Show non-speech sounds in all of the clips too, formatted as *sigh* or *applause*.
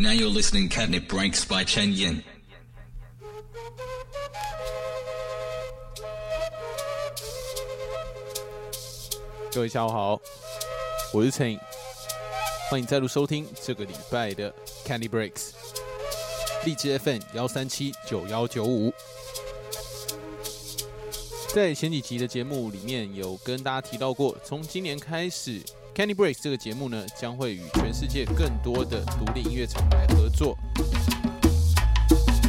Now you're listening Catnip Breaks by Chen Yin. 各位下午好，我是陈颖，欢迎再度收听这个礼拜的 Candy Breaks，荔枝 FM 幺三七九幺九五。在前几集的节目里面有跟大家提到过，从今年开始，Candy Breaks 这个节目呢将会与全世界更多的独立音乐厂牌合作。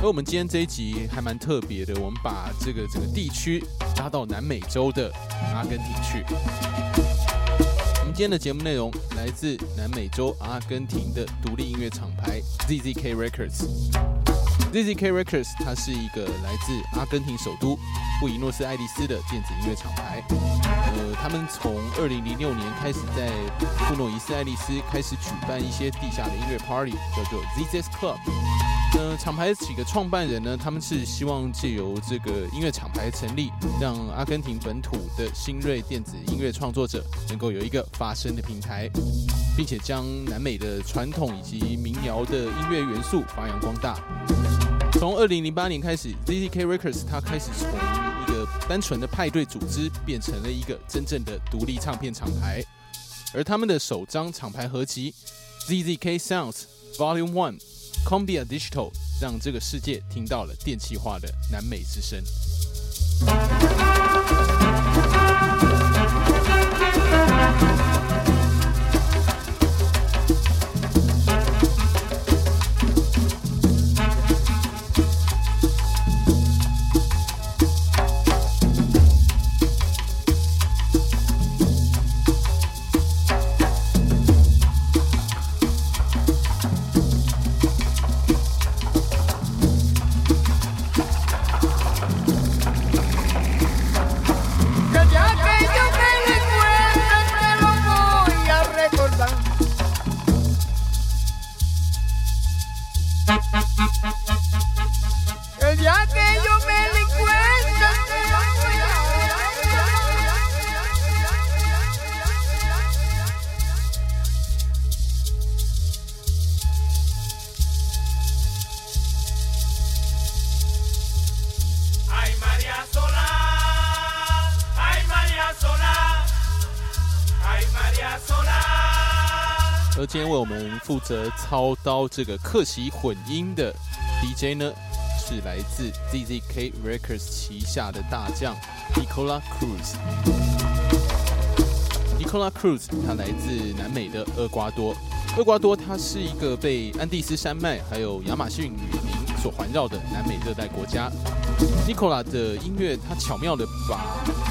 而我们今天这一集还蛮特别的，我们把这个整个地区拉到南美洲的阿根廷去。我们今天的节目内容来自南美洲阿根廷的独立音乐厂牌 ZZK Records。ZZK Records 它是一个来自阿根廷首都布宜诺斯艾利斯的电子音乐厂牌。呃，他们从二零零六年开始在布诺伊斯艾利斯开始举办一些地下的音乐 party，叫做 ZZ Club。呃，厂牌几个创办人呢，他们是希望借由这个音乐厂牌成立，让阿根廷本土的新锐电子音乐创作者能够有一个发声的平台，并且将南美的传统以及民谣的音乐元素发扬光大。从二零零八年开始，ZZK Records 它开始从一个单纯的派对组织，变成了一个真正的独立唱片厂牌，而他们的首张厂牌合集 ZZK Sounds Volume One。Combia Digital 让这个世界听到了电气化的南美之声。责操刀这个客席混音的 DJ 呢，是来自 ZZK Records 旗下的大将 Nicola Cruz。Nicola Cruz 他来自南美的厄瓜多，厄瓜多它是一个被安第斯山脉还有亚马逊雨林所环绕的南美热带国家。Nicola 的音乐，他巧妙的把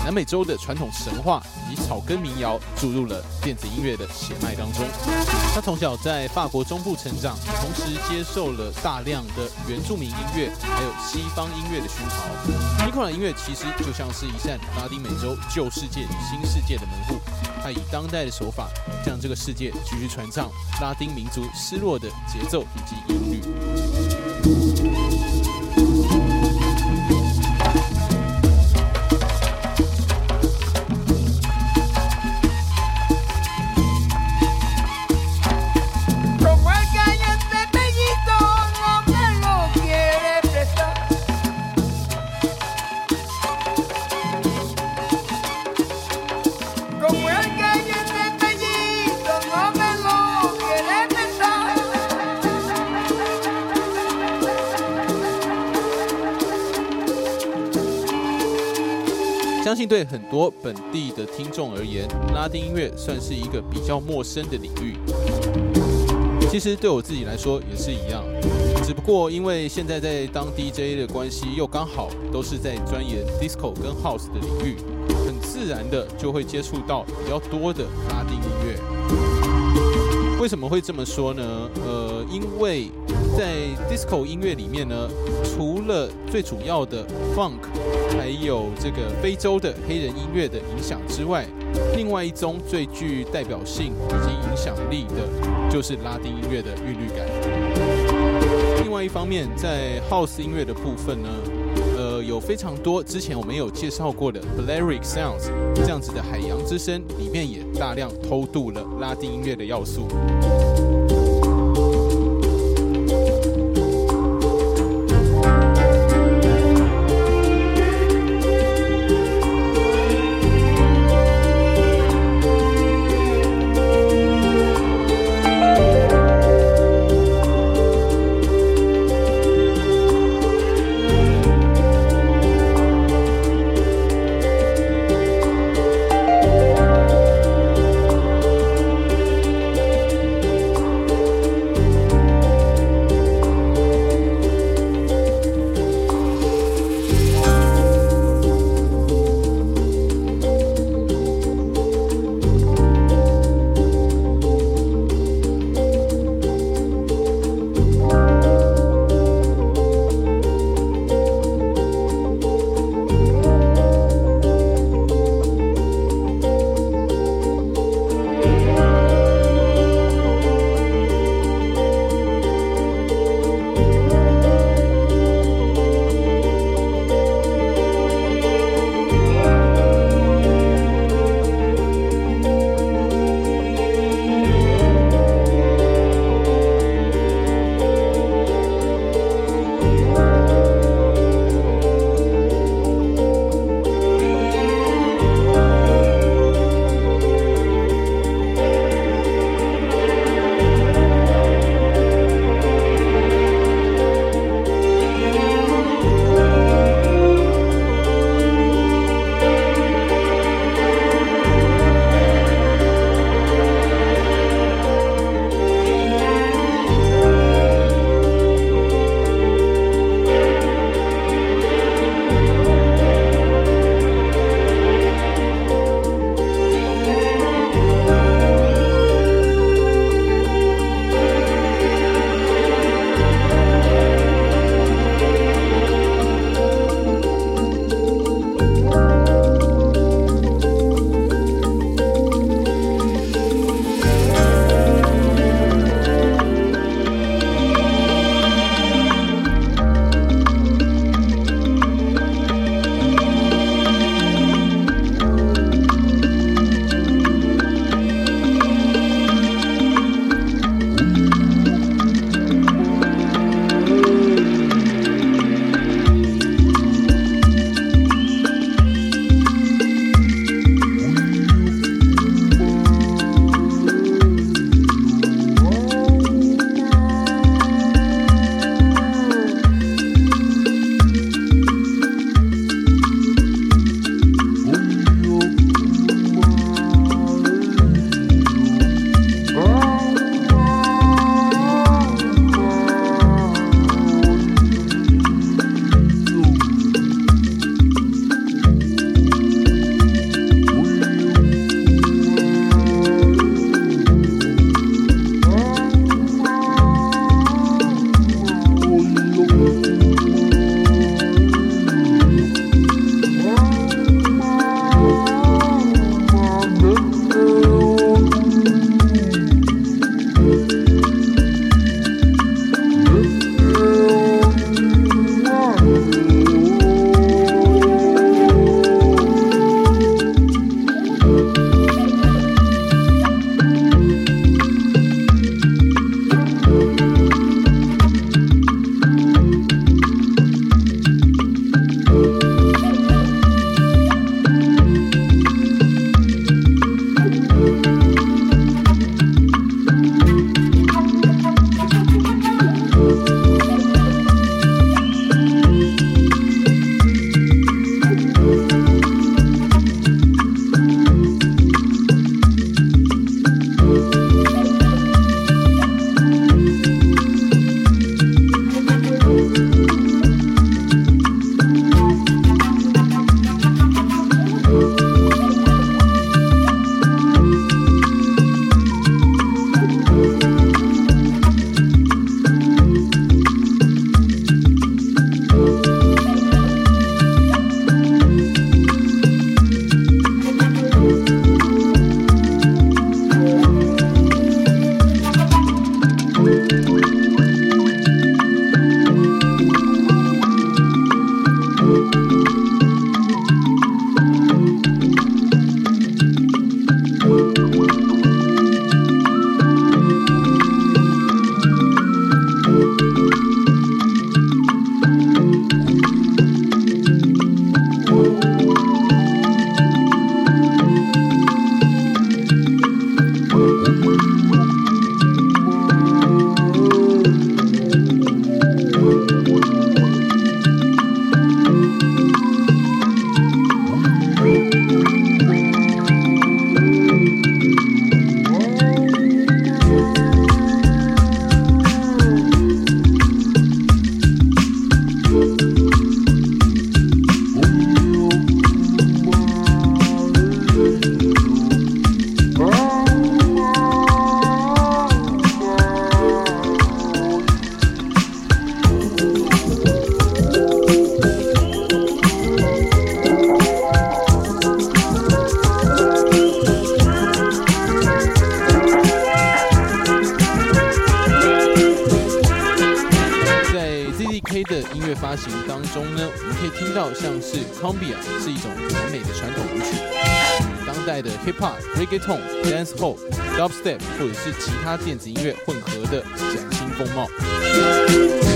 南美洲的传统神话以及草根民谣注入了电子音乐的血脉当中。他从小在法国中部成长，同时接受了大量的原住民音乐还有西方音乐的熏陶。Nicola 音乐其实就像是一扇拉丁美洲旧世界与新世界的门户，他以当代的手法将这个世界继续传唱拉丁民族失落的节奏以及音律。对很多本地的听众而言，拉丁音乐算是一个比较陌生的领域。其实对我自己来说也是一样，只不过因为现在在当 DJ 的关系，又刚好都是在钻研 Disco 跟 House 的领域，很自然的就会接触到比较多的拉丁音乐。为什么会这么说呢？呃，因为在 Disco 音乐里面呢，除了最主要的 Funk。还有这个非洲的黑人音乐的影响之外，另外一宗最具代表性以及影响力的，就是拉丁音乐的韵律感。另外一方面，在 House 音乐的部分呢，呃，有非常多之前我们有介绍过的 Balearic Sounds 这样子的海洋之声，里面也大量偷渡了拉丁音乐的要素。或者是其他电子音乐混合的崭新风貌。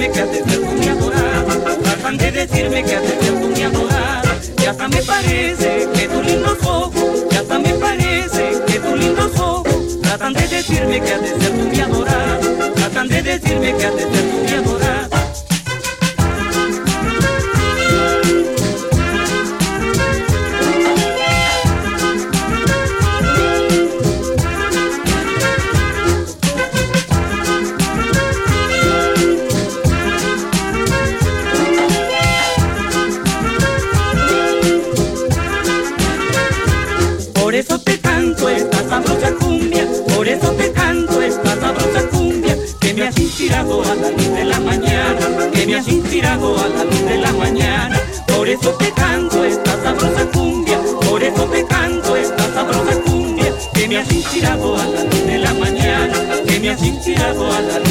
decirme que hace tiempo me adorar, tratan de decirme que hace tiempo me adorar. Y hasta me parece que tus lindos ojos, y hasta me parece que tus lindos ojos, tratan de decirme que hace tiempo me adorar, tratan de decirme que hace tiempo me a la luz de la mañana. Por eso te canto esta sabrosa cumbia, por eso te canto esta sabrosa cumbia, que me has inspirado a la luz de la mañana, que me has inspirado a las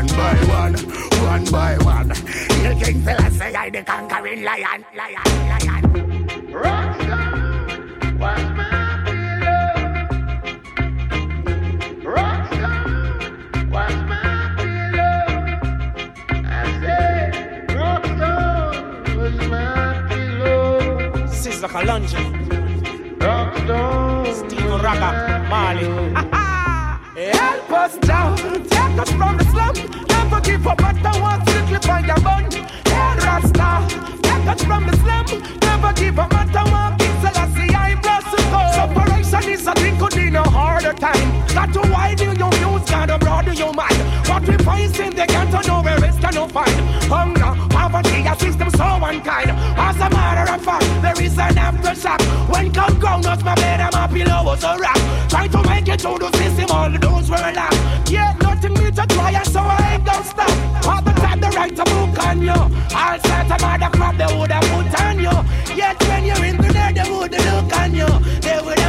one by one, one by one. King fella say I the conquering lion, lion, lion. Rockstar, what's my pillow? Rockstar, my pillow? I say, Rockstar, what's my pillow? Sizzla Kalonji, Rockstar, Steve Raga, Marley. *laughs* Help us down, take us from the slum. Never give up, but I want to slip on your bun. Hey, Rasta, take us from the slum. Never give up, but I want King Selassie, I'm blessed. Separation is a thing, could be no harder time. Got to widen your views, gotta broaden your mind. What we find in the ghetto, nowhere else can no find. Hunger, poverty, a system so unkind. As a matter of fact, there is an aftershock. When come ground, us my bed and my pillow was a rock. Trying to make it through the system, all the doors were locked. Yeah, nothing me to try, and so I ain't gonna stop. All the time, the right to book on you. All set of mother crap, they would have put on you. Yet when you're in there, they would look on you. They would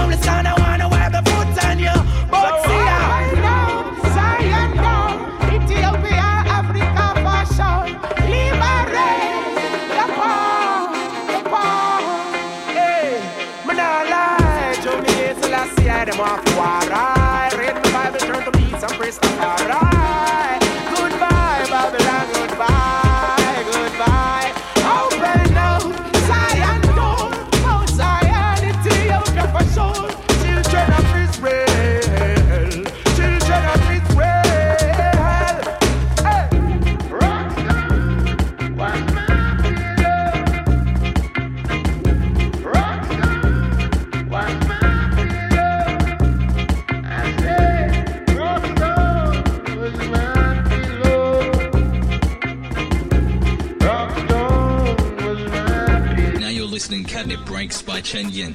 Chen.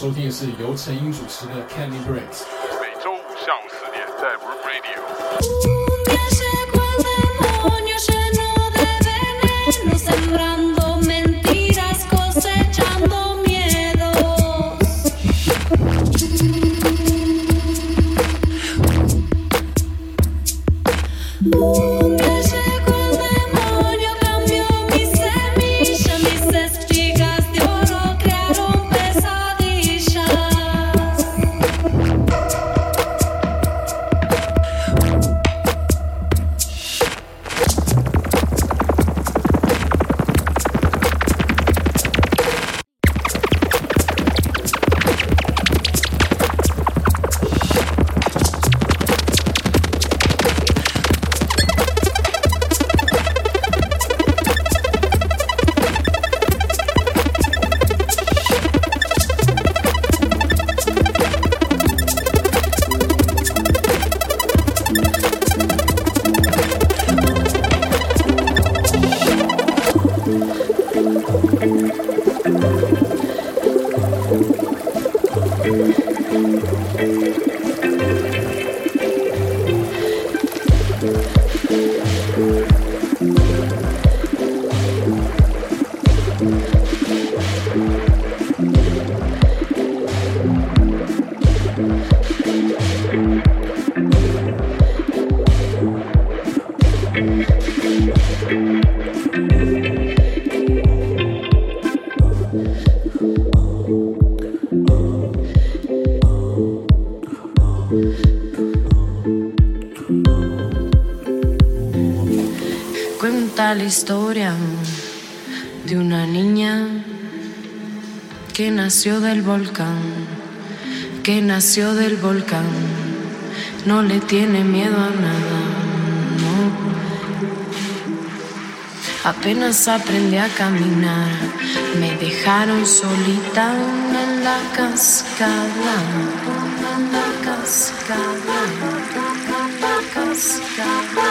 收听是由陈英主持的《Candy Breaks》。Nació del volcán, que nació del volcán, no le tiene miedo a nada, no. Apenas aprendí a caminar, me dejaron solita en la cascada, en la cascada, en la cascada,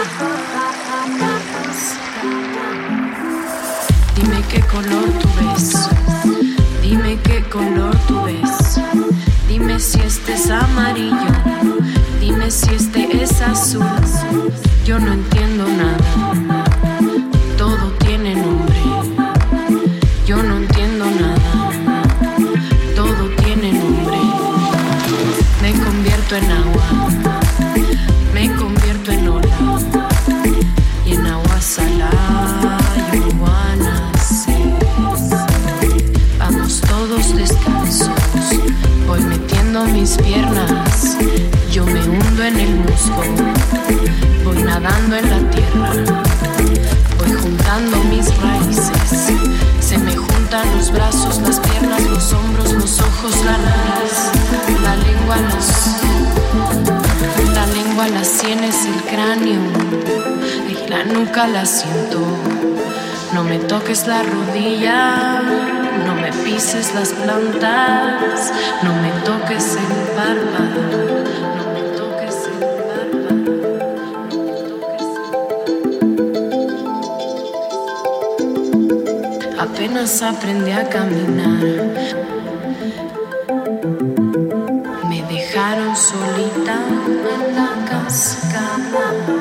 en la cascada. Dime qué color amarillo, dime si este es azul, yo no entiendo brazos, las piernas, los hombros, los ojos, la nariz, la lengua, los. La lengua, las sienes, el cráneo. Y la nuca la siento. No me toques la rodilla. No me pises las plantas. No me toques el párpado. Apenas aprendí a caminar. Me dejaron solita en la cascada.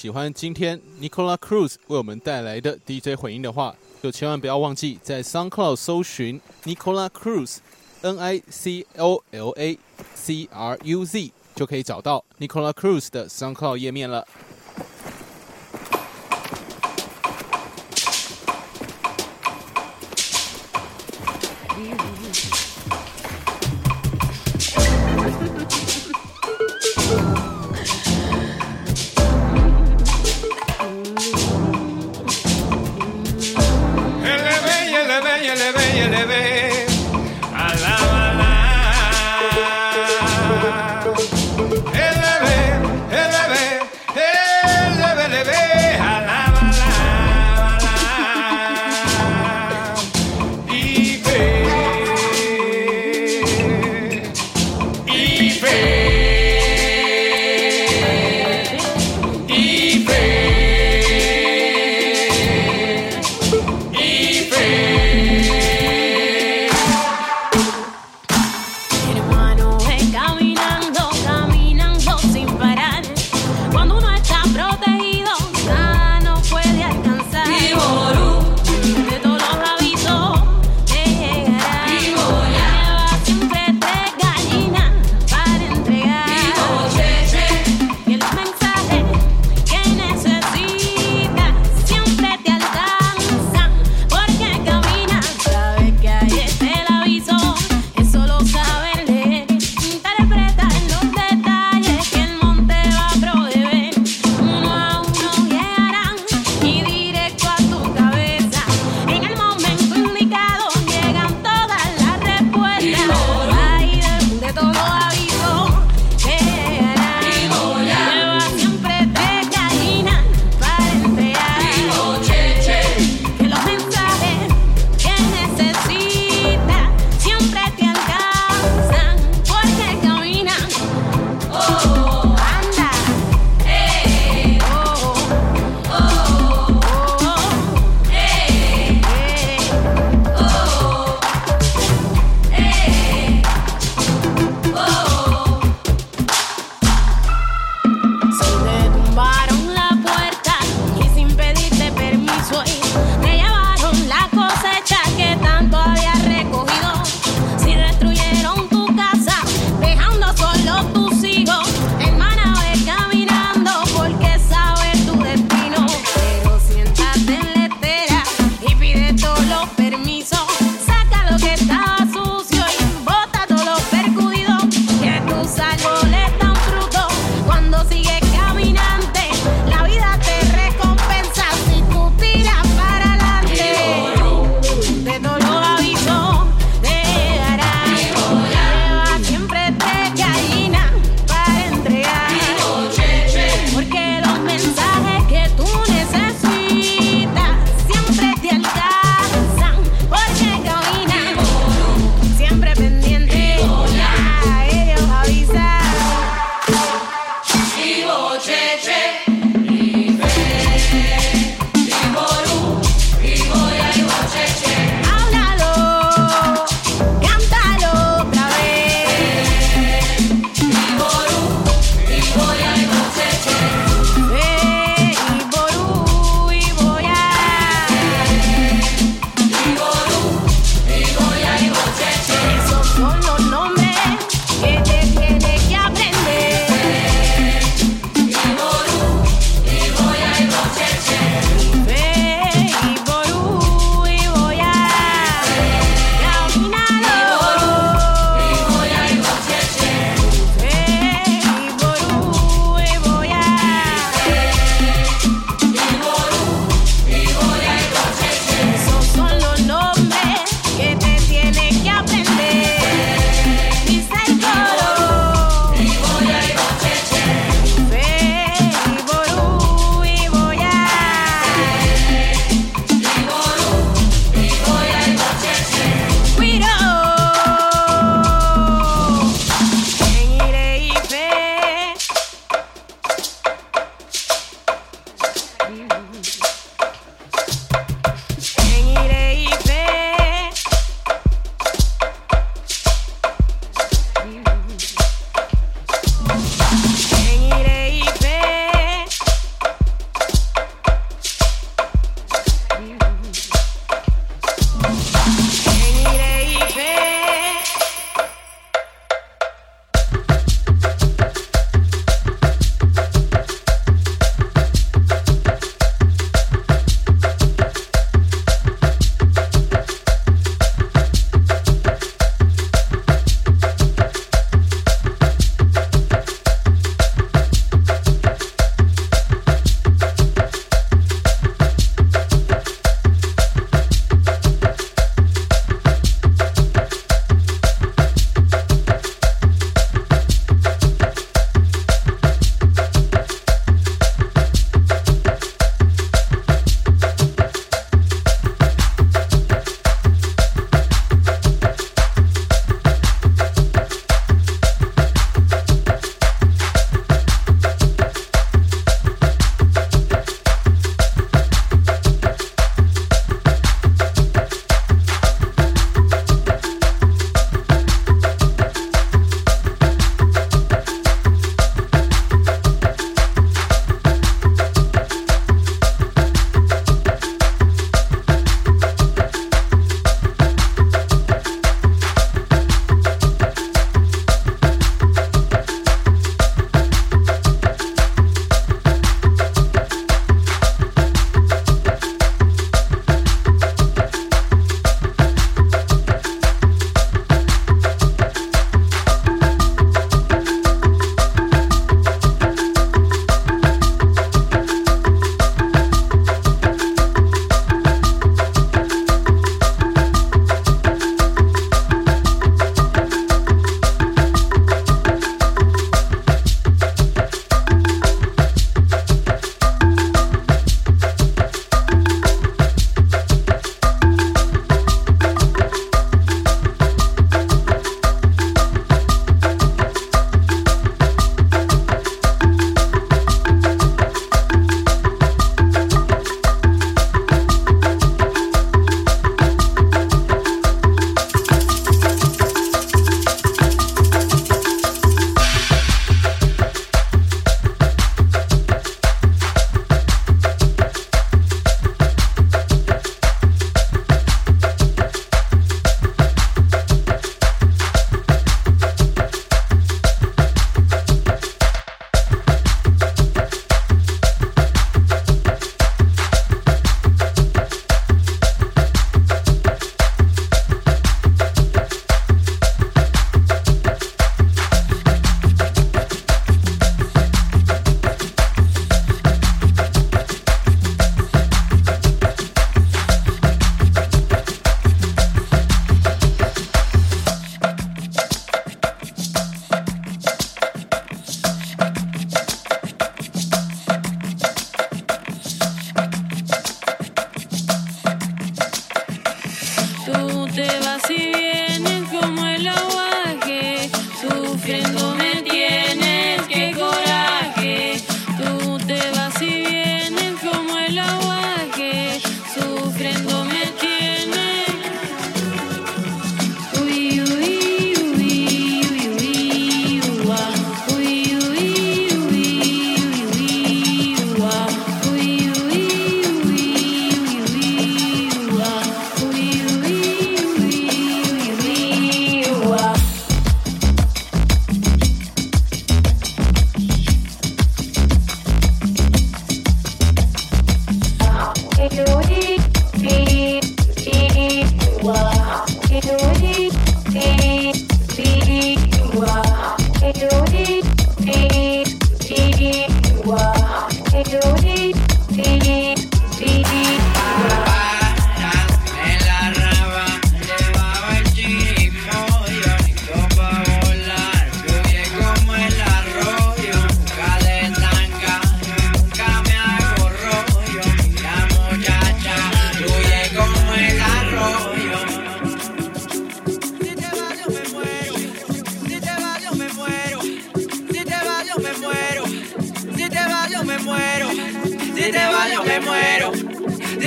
喜欢今天 Nicola Cruz 为我们带来的 DJ 混音的话，就千万不要忘记在 SoundCloud 搜寻 Nicola Cruz，N I C O L A C R U Z，就可以找到 Nicola Cruz 的 SoundCloud 页面了。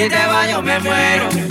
Si te yo me muero.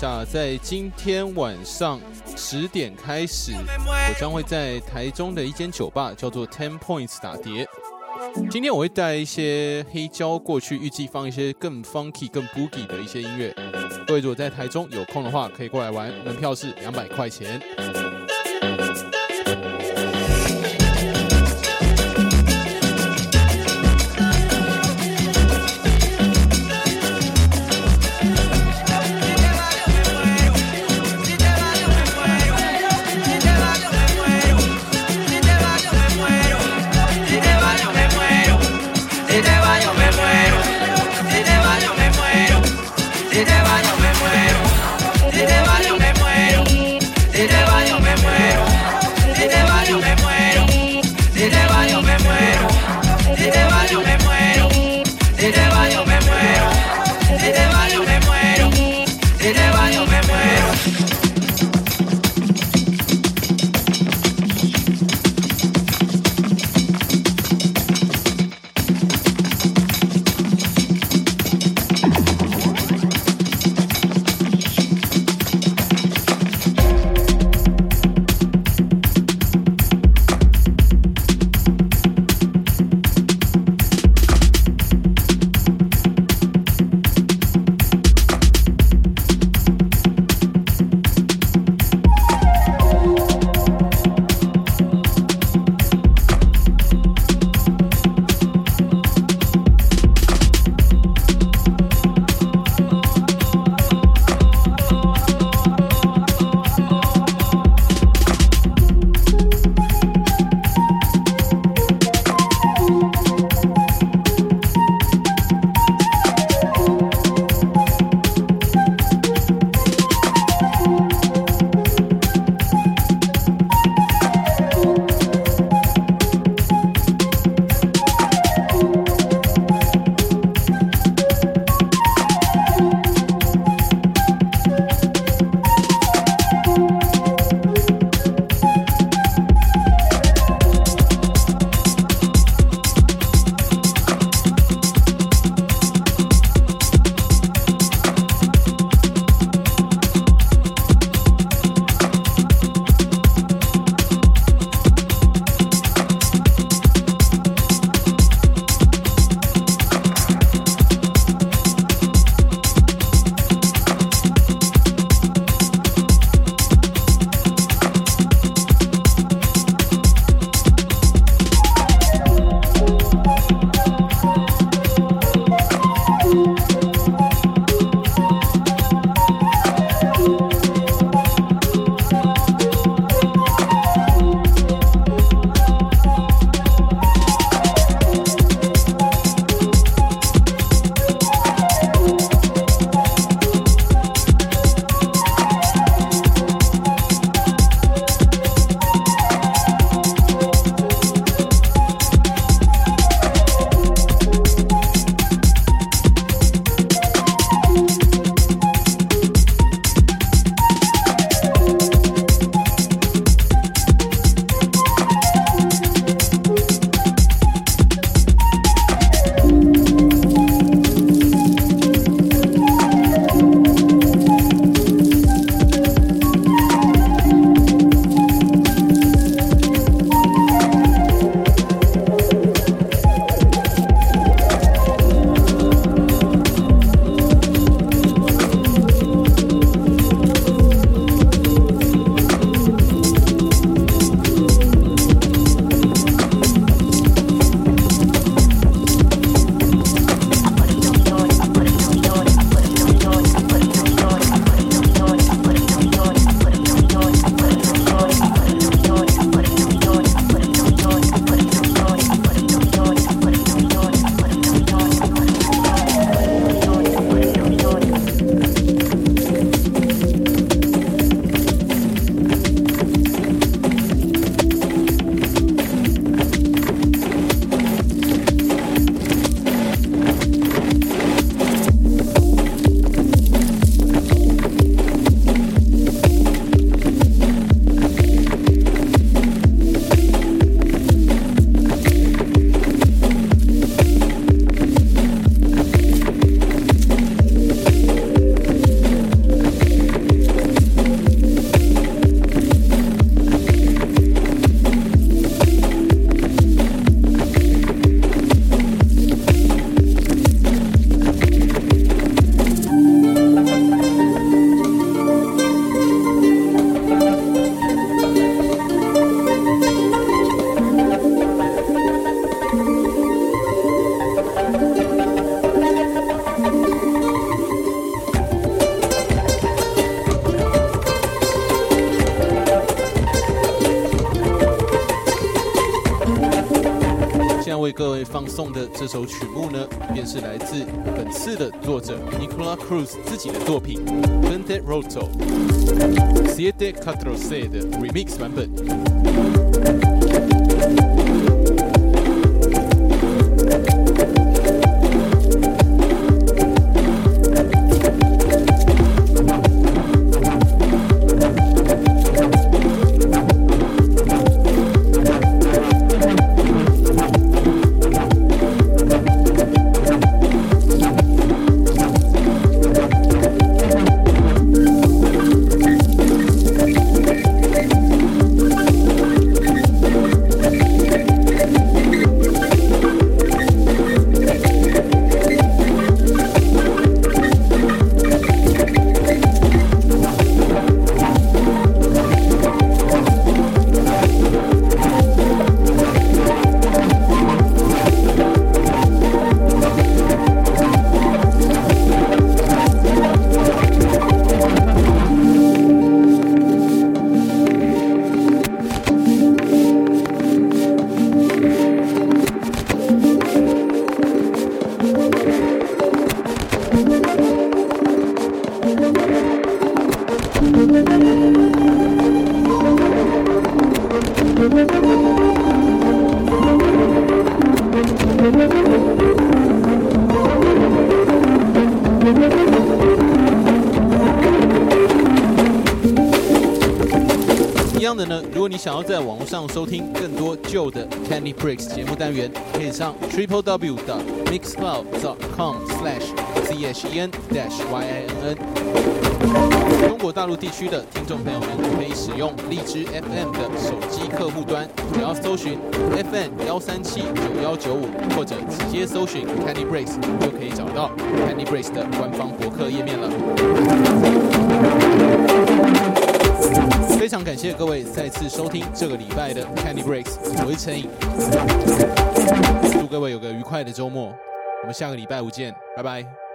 在今天晚上十点开始，我将会在台中的一间酒吧叫做 Ten Points 打碟。今天我会带一些黑胶过去，预计放一些更 funky、更 boogie 的一些音乐。各位如果在台中有空的话，可以过来玩，门票是两百块钱。这首曲目呢，便是来自本次的作者 Nicola Cruz 自己的作品《Vente Roto Siete Catorce》的 Remix 版本。在网络上收听更多旧的 Candy Breaks 节目单元，可以上 triple w dot mixcloud dot com slash c h e n dash y i n n。中国大陆地区的听众朋友们可以使用荔枝 FM 的手机客户端，只要搜寻 FM 幺三七九幺九五，或者直接搜寻 Candy Breaks 就可以找到 Candy Breaks 的官方博客页面了。非常感谢各位再次收听这个礼拜的 Candy Breaks，我是陈颖，祝各位有个愉快的周末，我们下个礼拜五见，拜拜。